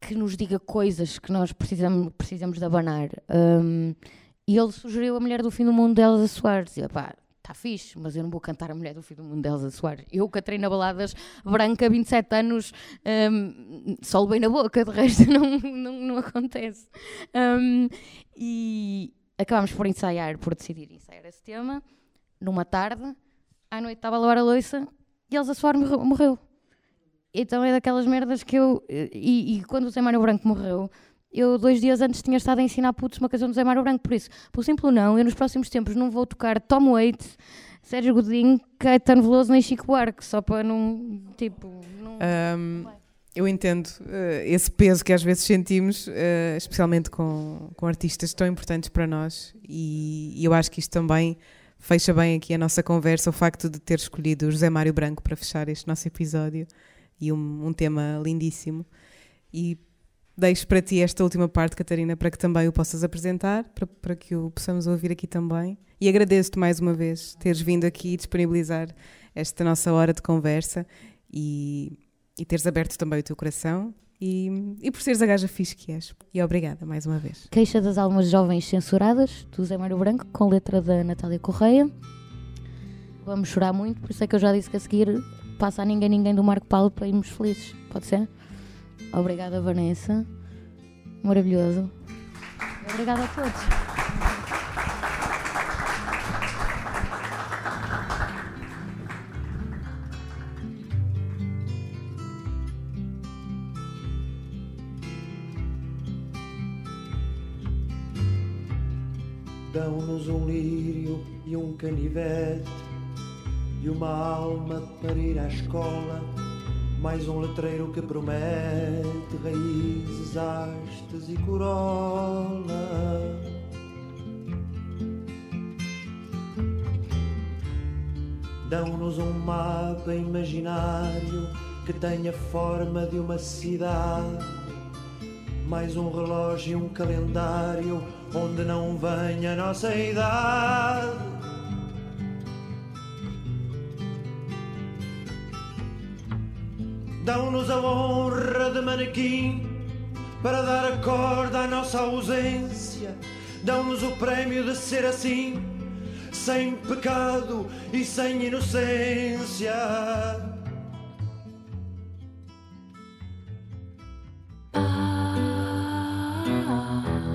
que nos diga coisas que nós precisamos, precisamos de abanar. Um, e ele sugeriu a Mulher do Fim do Mundo de Elsa Soares. E pá, está fixe, mas eu não vou cantar a Mulher do Fim do Mundo de Elsa Soares. Eu, Catarina Baladas, branca, 27 anos, um, só bem na boca, de resto não, não, não acontece. Um, e acabámos por ensaiar, por decidir ensaiar esse tema, numa tarde, à noite estava a lavar a louça e Elsa Soares morreu. Então é daquelas merdas que eu. E, e quando o Zé Mário Branco morreu, eu dois dias antes tinha estado a ensinar putos uma canção do Zé Mário Branco, por isso, por simples não, eu nos próximos tempos não vou tocar Tom Waits, Sérgio Godinho, Caetano Veloso nem Chico Buarque, só para não, tipo... Não... Um, eu entendo uh, esse peso que às vezes sentimos, uh, especialmente com, com artistas tão importantes para nós e, e, eu acho que isto também fecha bem aqui a nossa conversa, o facto de ter escolhido o José Mário Branco para fechar este nosso episódio e um, um tema lindíssimo. E deixo para ti esta última parte, Catarina, para que também o possas apresentar, para, para que o possamos ouvir aqui também. E agradeço-te mais uma vez teres vindo aqui e disponibilizar esta nossa hora de conversa e, e teres aberto também o teu coração e, e por seres a gaja fixe que és. E obrigada mais uma vez. Queixa das Almas Jovens Censuradas, do Zé Mário Branco, com letra da Natália Correia. Vamos chorar muito, por isso é que eu já disse que a seguir passa a ninguém ninguém do Marco Paulo para irmos felizes. Pode ser? Obrigada, Vanessa. Maravilhoso. Obrigada a todos. Dão-nos um lírio e um canivete e uma alma para ir à escola. Mais um letreiro que promete raízes, hastes e corola. Dão-nos um mapa imaginário que tenha forma de uma cidade. Mais um relógio e um calendário onde não venha a nossa idade. Dão-nos a honra de manequim para dar a corda à nossa ausência. Dão-nos o prémio de ser assim, sem pecado e sem inocência.